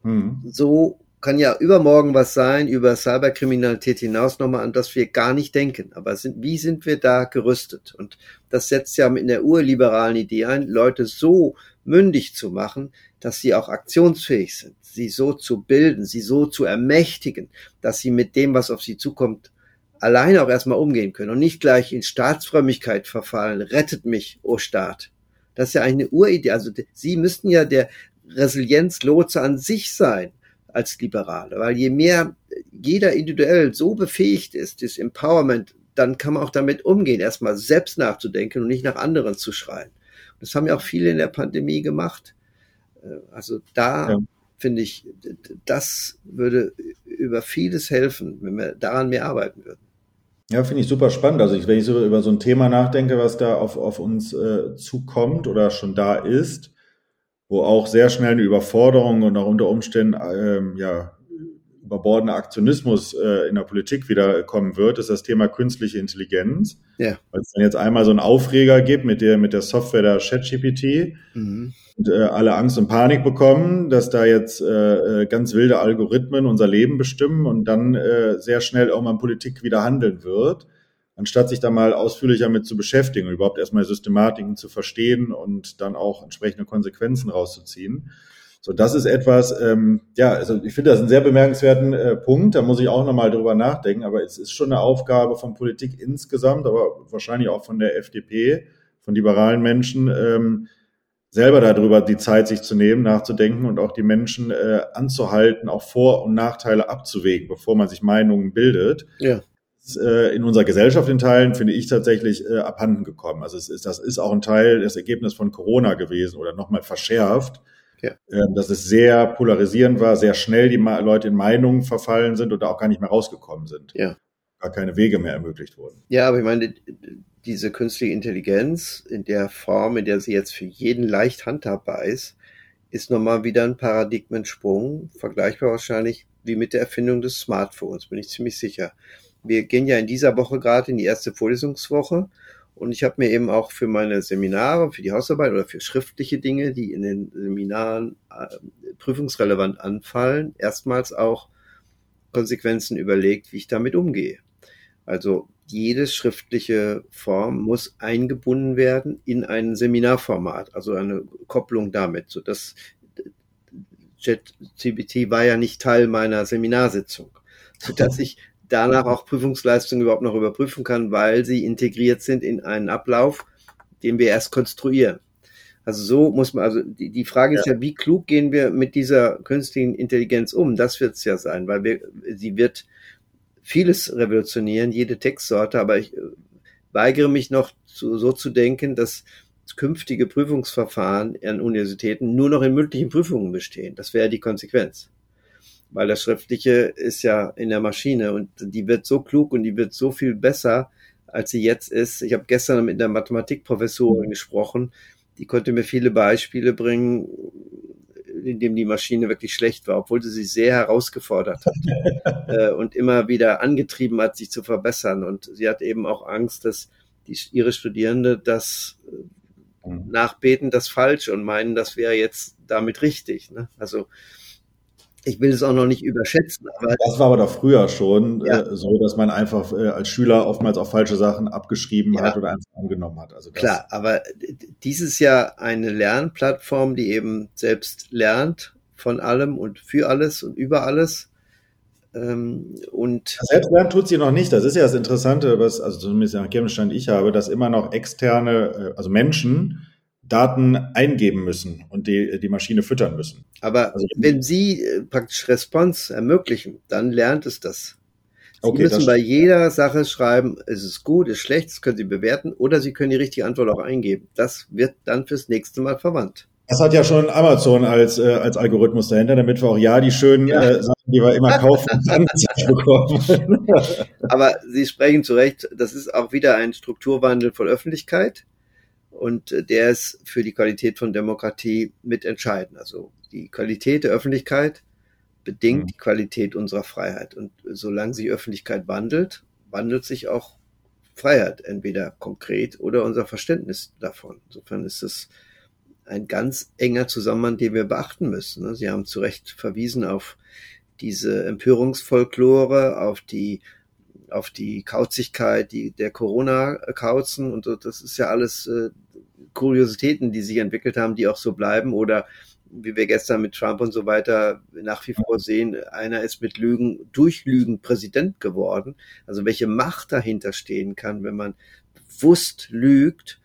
hm. so kann ja übermorgen was sein, über Cyberkriminalität hinaus nochmal, an das wir gar nicht denken. Aber sind, wie sind wir da gerüstet? Und das setzt ja in der urliberalen Idee ein, Leute so mündig zu machen, dass sie auch aktionsfähig sind, sie so zu bilden, sie so zu ermächtigen, dass sie mit dem, was auf sie zukommt, alleine auch erstmal umgehen können und nicht gleich in Staatsfrömmigkeit verfallen. Rettet mich, o oh Staat. Das ist ja eine Uridee. Also Sie müssten ja der Resilienzlotse an sich sein als Liberale, weil je mehr jeder individuell so befähigt ist, das Empowerment, dann kann man auch damit umgehen, erstmal selbst nachzudenken und nicht nach anderen zu schreien. Das haben ja auch viele in der Pandemie gemacht. Äh, also da ja. finde ich, das würde über vieles helfen, wenn wir daran mehr arbeiten würden. Ja, finde ich super spannend. Also ich, wenn ich so über so ein Thema nachdenke, was da auf, auf uns äh, zukommt oder schon da ist, wo auch sehr schnell eine Überforderung und auch unter Umständen ähm, ja, überbordender Aktionismus äh, in der Politik wieder kommen wird, ist das Thema künstliche Intelligenz. Ja. Weil es dann jetzt einmal so einen Aufreger gibt mit der, mit der Software der ChatGPT. Mhm und äh, alle Angst und Panik bekommen, dass da jetzt äh, äh, ganz wilde Algorithmen unser Leben bestimmen und dann äh, sehr schnell irgendwann Politik wieder handeln wird, anstatt sich da mal ausführlicher mit zu beschäftigen überhaupt erstmal Systematiken zu verstehen und dann auch entsprechende Konsequenzen rauszuziehen. So, das ist etwas, ähm, ja, also ich finde das einen sehr bemerkenswerten äh, Punkt, da muss ich auch nochmal drüber nachdenken, aber es ist schon eine Aufgabe von Politik insgesamt, aber wahrscheinlich auch von der FDP, von liberalen Menschen, ähm, selber darüber die Zeit sich zu nehmen, nachzudenken und auch die Menschen äh, anzuhalten, auch Vor- und Nachteile abzuwägen, bevor man sich Meinungen bildet. Ja. Äh, in unserer Gesellschaft in Teilen finde ich tatsächlich äh, abhanden gekommen. Also es ist, das ist auch ein Teil des Ergebnisses von Corona gewesen oder nochmal verschärft. Ja. Äh, dass es sehr polarisierend war, sehr schnell die Leute in Meinungen verfallen sind und da auch gar nicht mehr rausgekommen sind. Ja. Gar keine Wege mehr ermöglicht wurden. Ja, aber ich meine, diese künstliche Intelligenz in der Form, in der sie jetzt für jeden leicht handhabbar ist, ist nochmal wieder ein Paradigmensprung, vergleichbar wahrscheinlich wie mit der Erfindung des Smartphones, bin ich ziemlich sicher. Wir gehen ja in dieser Woche gerade in die erste Vorlesungswoche. Und ich habe mir eben auch für meine Seminare, für die Hausarbeit oder für schriftliche Dinge, die in den Seminaren äh, prüfungsrelevant anfallen, erstmals auch Konsequenzen überlegt, wie ich damit umgehe. Also jede schriftliche Form muss eingebunden werden in ein Seminarformat, also eine Kopplung damit, so dass ChatGPT war ja nicht Teil meiner Seminarsitzung, so dass <laughs> ich danach auch Prüfungsleistungen überhaupt noch überprüfen kann, weil sie integriert sind in einen Ablauf, den wir erst konstruieren. Also so muss man, also die, die Frage ist ja. ja, wie klug gehen wir mit dieser künstlichen Intelligenz um? Das wird es ja sein, weil wir, sie wird vieles revolutionieren, jede Textsorte, aber ich äh, weigere mich noch zu, so zu denken, dass künftige Prüfungsverfahren an Universitäten nur noch in mündlichen Prüfungen bestehen. Das wäre die Konsequenz. Weil das Schriftliche ist ja in der Maschine und die wird so klug und die wird so viel besser, als sie jetzt ist. Ich habe gestern mit der Mathematikprofessorin mhm. gesprochen, die konnte mir viele Beispiele bringen, in dem die Maschine wirklich schlecht war, obwohl sie sich sehr herausgefordert hat <laughs> äh, und immer wieder angetrieben hat, sich zu verbessern. Und sie hat eben auch Angst, dass die, ihre Studierende das äh, nachbeten, das falsch und meinen, das wäre jetzt damit richtig. Ne? Also ich will es auch noch nicht überschätzen. Aber das war aber doch früher schon ja. äh, so, dass man einfach äh, als Schüler oftmals auch falsche Sachen abgeschrieben ja. hat oder einfach angenommen hat. Also Klar, aber dies ist ja eine Lernplattform, die eben selbst lernt von allem und für alles und über alles. Ähm, und selbst lernen tut sie noch nicht. Das ist ja das Interessante, was, also zumindest nach Kenntnisstand ich habe, dass immer noch externe, äh, also Menschen, Daten eingeben müssen und die, die Maschine füttern müssen. Aber also, wenn Sie äh, praktisch Response ermöglichen, dann lernt es das. Sie okay, müssen bei jeder Sache schreiben, ist es gut, ist schlecht, das können Sie bewerten oder Sie können die richtige Antwort auch eingeben. Das wird dann fürs nächste Mal verwandt. Das hat ja schon Amazon als, äh, als Algorithmus dahinter, damit wir auch ja die schönen ja. Äh, Sachen, die wir immer kaufen, <laughs> angezeigt bekommen. Aber Sie sprechen zu Recht, das ist auch wieder ein Strukturwandel von Öffentlichkeit und äh, der ist für die Qualität von Demokratie mitentscheidend. Also die Qualität der Öffentlichkeit bedingt mhm. die Qualität unserer Freiheit. Und solange sich Öffentlichkeit wandelt, wandelt sich auch Freiheit, entweder konkret oder unser Verständnis davon. Insofern ist es ein ganz enger Zusammenhang, den wir beachten müssen. Ne? Sie haben zu Recht verwiesen auf diese Empörungsfolklore, auf die auf die Kauzigkeit die, der Corona-Kauzen und so, das ist ja alles äh, Kuriositäten, die sich entwickelt haben, die auch so bleiben oder wie wir gestern mit Trump und so weiter nach wie vor sehen, einer ist mit Lügen, durch Lügen Präsident geworden. Also welche Macht dahinter stehen kann, wenn man bewusst lügt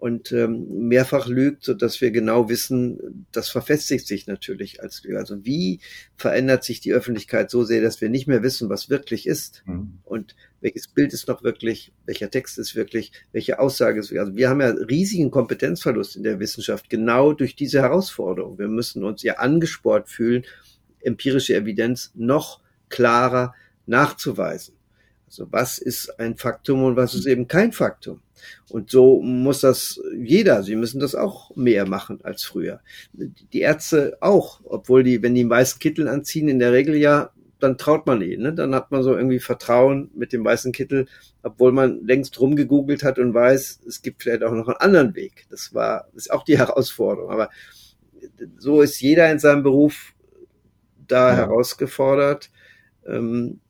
und ähm, mehrfach lügt, so dass wir genau wissen, das verfestigt sich natürlich als Lüge. Also wie verändert sich die Öffentlichkeit so sehr, dass wir nicht mehr wissen, was wirklich ist mhm. und welches Bild ist noch wirklich, welcher Text ist wirklich, welche Aussage ist wirklich. Also wir haben ja riesigen Kompetenzverlust in der Wissenschaft genau durch diese Herausforderung. Wir müssen uns ja angespornt fühlen, empirische Evidenz noch klarer nachzuweisen. Also was ist ein Faktum und was ist eben kein Faktum? Und so muss das jeder. Sie müssen das auch mehr machen als früher. Die Ärzte auch, obwohl die, wenn die einen weißen Kittel anziehen, in der Regel ja, dann traut man ihnen. Ne? Dann hat man so irgendwie Vertrauen mit dem weißen Kittel, obwohl man längst rumgegoogelt hat und weiß, es gibt vielleicht auch noch einen anderen Weg. Das war, das ist auch die <laughs> Herausforderung. Aber so ist jeder in seinem Beruf da ja. herausgefordert. Ähm,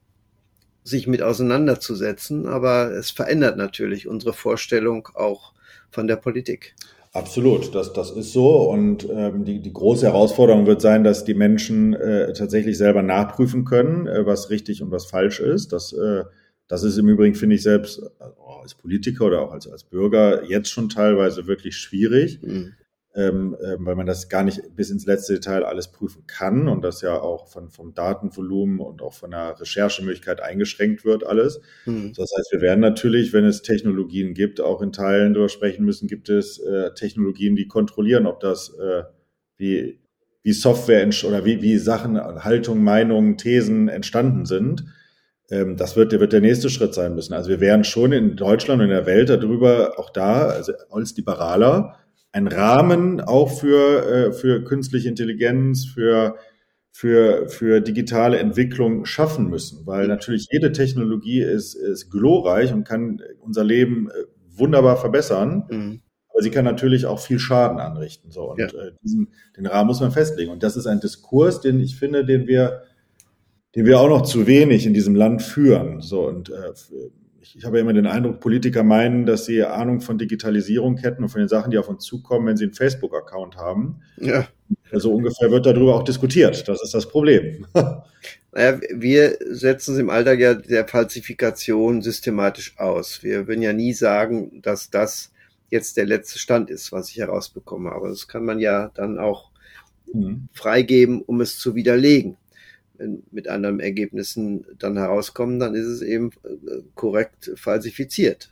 sich mit auseinanderzusetzen, aber es verändert natürlich unsere Vorstellung auch von der Politik. Absolut, das, das ist so. Und ähm, die, die große Herausforderung wird sein, dass die Menschen äh, tatsächlich selber nachprüfen können, äh, was richtig und was falsch ist. Das, äh, das ist im Übrigen, finde ich selbst äh, als Politiker oder auch als, als Bürger jetzt schon teilweise wirklich schwierig. Mhm ähm, äh, weil man das gar nicht bis ins letzte Detail alles prüfen kann und das ja auch von, vom Datenvolumen und auch von der Recherchemöglichkeit eingeschränkt wird alles. Mhm. Das heißt, wir werden natürlich, wenn es Technologien gibt, auch in Teilen darüber sprechen müssen, gibt es äh, Technologien, die kontrollieren, ob das äh, wie, wie Software oder wie, wie Sachen, Haltung, Meinungen, Thesen entstanden sind. Ähm, das wird, wird der nächste Schritt sein müssen. Also wir wären schon in Deutschland und in der Welt darüber auch da, also als Liberaler, ein Rahmen auch für, äh, für künstliche Intelligenz, für, für, für digitale Entwicklung schaffen müssen, weil natürlich jede Technologie ist, ist glorreich und kann unser Leben äh, wunderbar verbessern. Mhm. Aber sie kann natürlich auch viel Schaden anrichten. So. Und ja. äh, diesen, den Rahmen muss man festlegen. Und das ist ein Diskurs, den ich finde, den wir, den wir auch noch zu wenig in diesem Land führen. So, und äh, ich, ich habe ja immer den Eindruck, Politiker meinen, dass sie Ahnung von Digitalisierung hätten und von den Sachen, die auf uns zukommen, wenn sie einen Facebook-Account haben. Ja. Also ungefähr wird darüber auch diskutiert. Das ist das Problem. <laughs> Naja, wir setzen es im Alltag ja der Falsifikation systematisch aus. Wir würden ja nie sagen, dass das jetzt der letzte Stand ist, was ich herausbekomme. Aber das kann man ja dann auch mhm. freigeben, um es zu widerlegen mit anderen Ergebnissen dann herauskommen, dann ist es eben äh, korrekt falsifiziert.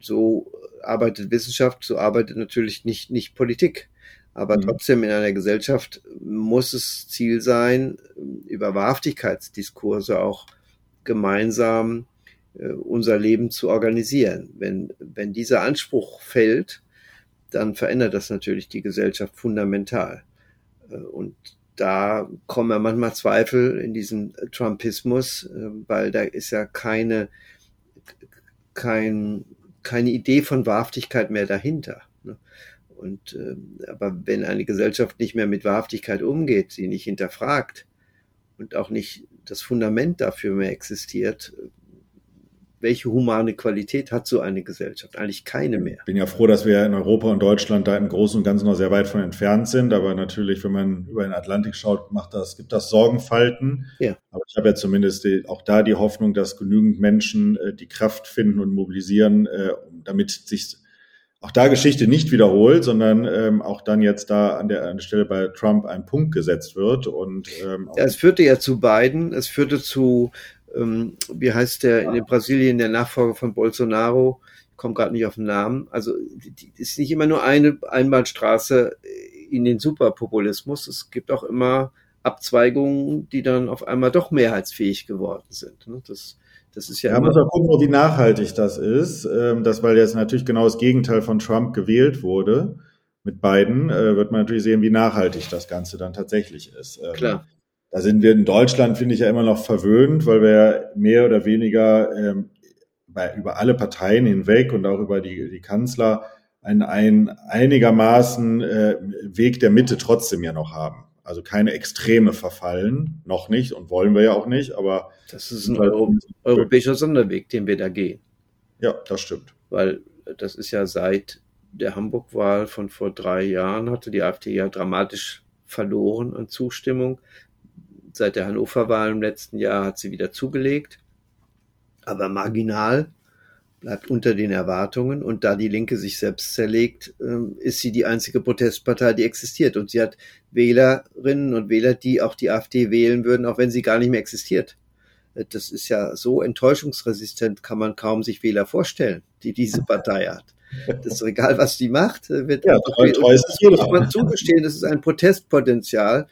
So arbeitet Wissenschaft, so arbeitet natürlich nicht, nicht Politik. Aber mhm. trotzdem in einer Gesellschaft muss es Ziel sein, über Wahrhaftigkeitsdiskurse auch gemeinsam äh, unser Leben zu organisieren. Wenn, wenn dieser Anspruch fällt, dann verändert das natürlich die Gesellschaft fundamental. Äh, und da kommen ja manchmal Zweifel in diesen Trumpismus, äh, weil da ist ja keine, kein, keine Idee von Wahrhaftigkeit mehr dahinter. Ne? Und äh, aber wenn eine Gesellschaft nicht mehr mit Wahrhaftigkeit umgeht, sie nicht hinterfragt und auch nicht das Fundament dafür mehr existiert, welche humane Qualität hat so eine Gesellschaft? Eigentlich keine mehr. Ich bin ja froh, dass wir in Europa und Deutschland da im Großen und Ganzen noch sehr weit von entfernt sind. Aber natürlich, wenn man über den Atlantik schaut, macht das, gibt das Sorgenfalten. Ja. Aber ich habe ja zumindest die, auch da die Hoffnung, dass genügend Menschen äh, die Kraft finden und mobilisieren, äh, damit sich auch da Geschichte nicht wiederholt, sondern ähm, auch dann jetzt da an der, an der Stelle bei Trump ein Punkt gesetzt wird. Und ähm, ja, es führte ja zu beiden. Es führte zu ähm, wie heißt der in Brasilien, der Nachfolger von Bolsonaro, ich komme gerade nicht auf den Namen. Also es ist nicht immer nur eine Einbahnstraße in den Superpopulismus. Es gibt auch immer Abzweigungen, die dann auf einmal doch mehrheitsfähig geworden sind. Ne? Das, das ist ja. Ja, muss man gucken, wie nachhaltig das ist. Ähm, das, weil jetzt natürlich genau das Gegenteil von Trump gewählt wurde. Mit beiden äh, wird man natürlich sehen, wie nachhaltig das Ganze dann tatsächlich ist. Ähm, Klar da sind wir in Deutschland, finde ich, ja immer noch verwöhnt, weil wir mehr oder weniger ähm, bei, über alle Parteien hinweg und auch über die, die Kanzler einen, einen einigermaßen äh, Weg der Mitte trotzdem ja noch haben. Also keine Extreme verfallen, noch nicht und wollen wir ja auch nicht, aber. Das ist ein Euro europäischer Sonderweg, den wir da gehen. Ja, das stimmt. Weil das ist ja seit der Hamburg-Wahl von vor drei Jahren hatte die AfD ja dramatisch verloren an Zustimmung. Seit der Hannover-Wahl im letzten Jahr hat sie wieder zugelegt, aber marginal bleibt unter den Erwartungen. Und da die Linke sich selbst zerlegt, ähm, ist sie die einzige Protestpartei, die existiert. Und sie hat Wählerinnen und Wähler, die auch die AfD wählen würden, auch wenn sie gar nicht mehr existiert. Äh, das ist ja so enttäuschungsresistent, kann man kaum sich Wähler vorstellen, die diese Partei hat. Das ist egal, was die macht, äh, wird ja, das muss man zugestehen, das ist ein Protestpotenzial.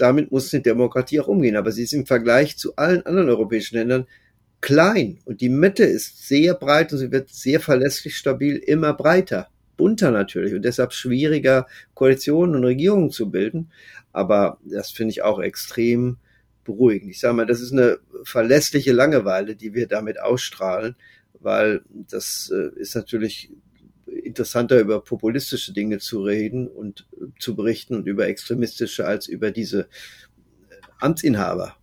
Damit muss die Demokratie auch umgehen. Aber sie ist im Vergleich zu allen anderen europäischen Ländern klein und die Mitte ist sehr breit und sie wird sehr verlässlich stabil immer breiter, bunter natürlich und deshalb schwieriger Koalitionen und Regierungen zu bilden. Aber das finde ich auch extrem beruhigend. Ich sage mal, das ist eine verlässliche Langeweile, die wir damit ausstrahlen, weil das äh, ist natürlich interessanter über populistische Dinge zu reden und zu berichten und über extremistische als über diese Amtsinhaber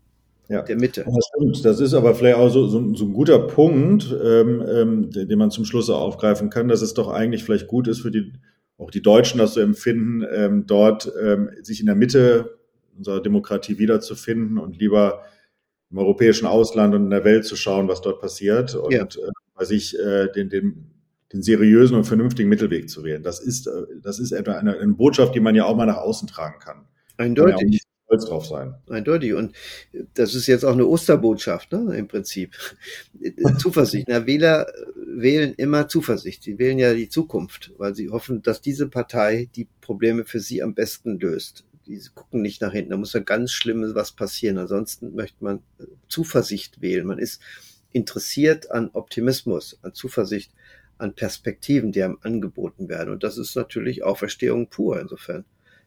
ja. der Mitte. Das stimmt. Das ist aber vielleicht auch so, so, so ein guter Punkt, ähm, ähm, den, man zum Schluss aufgreifen kann, dass es doch eigentlich vielleicht gut ist für die, auch die Deutschen, das zu empfinden, ähm, dort ähm, sich in der Mitte unserer Demokratie wiederzufinden und lieber im europäischen Ausland und in der Welt zu schauen, was dort passiert und ja. äh, bei sich äh, den, den, den seriösen und vernünftigen Mittelweg zu wählen. Das ist, äh, das ist etwa eine, eine Botschaft, die man ja auch mal nach außen tragen kann. Eindeutig stolz drauf sein. Eindeutig. Und das ist jetzt auch eine Osterbotschaft, ne, im Prinzip. Zuversicht. Na, Wähler wählen immer Zuversicht. Sie wählen ja die Zukunft, weil sie hoffen, dass diese Partei die Probleme für sie am besten löst. Die gucken nicht nach hinten. Da muss ja ganz Schlimmes was passieren. Ansonsten möchte man Zuversicht wählen. Man ist interessiert an Optimismus, an Zuversicht, an Perspektiven, die einem angeboten werden. Und das ist natürlich Auferstehung pur insofern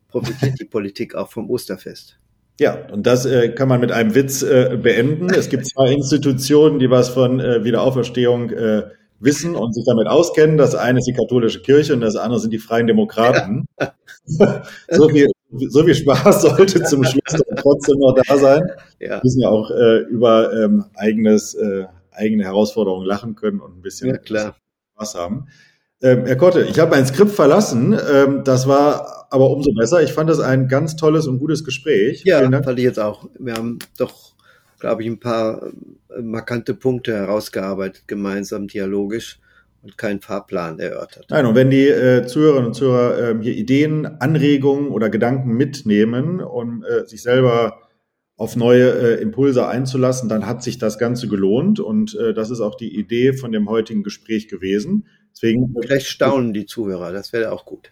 profitiert die <laughs> Politik auch vom Osterfest. Ja, und das äh, kann man mit einem Witz äh, beenden. Es gibt zwei Institutionen, die was von äh, Wiederauferstehung äh, wissen und sich damit auskennen. Das eine ist die katholische Kirche und das andere sind die Freien Demokraten. Ja. <laughs> so, viel, so viel Spaß sollte zum Schluss trotzdem noch da sein. Ja. Wir müssen ja auch äh, über ähm, eigenes, äh, eigene Herausforderungen lachen können und ein bisschen ja, Spaß haben. Ähm, Herr Kotte, ich habe mein Skript verlassen. Ähm, das war aber umso besser. Ich fand das ein ganz tolles und gutes Gespräch. Ja, fand ich jetzt auch. Wir haben doch, glaube ich, ein paar äh, markante Punkte herausgearbeitet, gemeinsam dialogisch und keinen Fahrplan erörtert. Nein, und wenn die äh, Zuhörerinnen und Zuhörer äh, hier Ideen, Anregungen oder Gedanken mitnehmen, um äh, sich selber auf neue äh, Impulse einzulassen, dann hat sich das Ganze gelohnt. Und äh, das ist auch die Idee von dem heutigen Gespräch gewesen. Deswegen, Vielleicht staunen die Zuhörer, das wäre auch gut.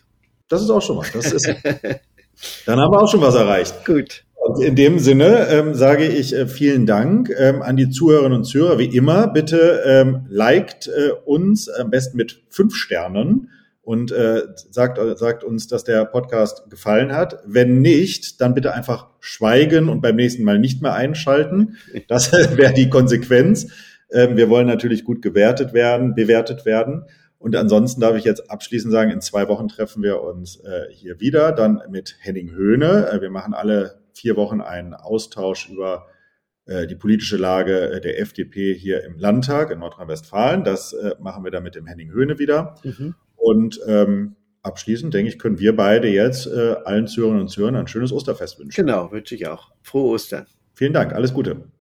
Das ist auch schon was. Das ist, <laughs> dann haben wir auch schon was erreicht. Gut. Und in dem Sinne ähm, sage ich äh, vielen Dank ähm, an die Zuhörerinnen und Zuhörer. Wie immer, bitte ähm, liked äh, uns am besten mit fünf Sternen und äh, sagt, sagt uns, dass der Podcast gefallen hat. Wenn nicht, dann bitte einfach schweigen und beim nächsten Mal nicht mehr einschalten. Das <laughs> wäre die Konsequenz. Ähm, wir wollen natürlich gut gewertet werden, bewertet werden. Und ansonsten darf ich jetzt abschließend sagen, in zwei Wochen treffen wir uns äh, hier wieder, dann mit Henning Höhne. Äh, wir machen alle vier Wochen einen Austausch über äh, die politische Lage äh, der FDP hier im Landtag in Nordrhein-Westfalen. Das äh, machen wir dann mit dem Henning Höhne wieder. Mhm. Und ähm, abschließend, denke ich, können wir beide jetzt äh, allen Zuhörern und Zuhörern ein schönes Osterfest wünschen. Genau, wünsche ich auch. Frohe Ostern. Vielen Dank, alles Gute.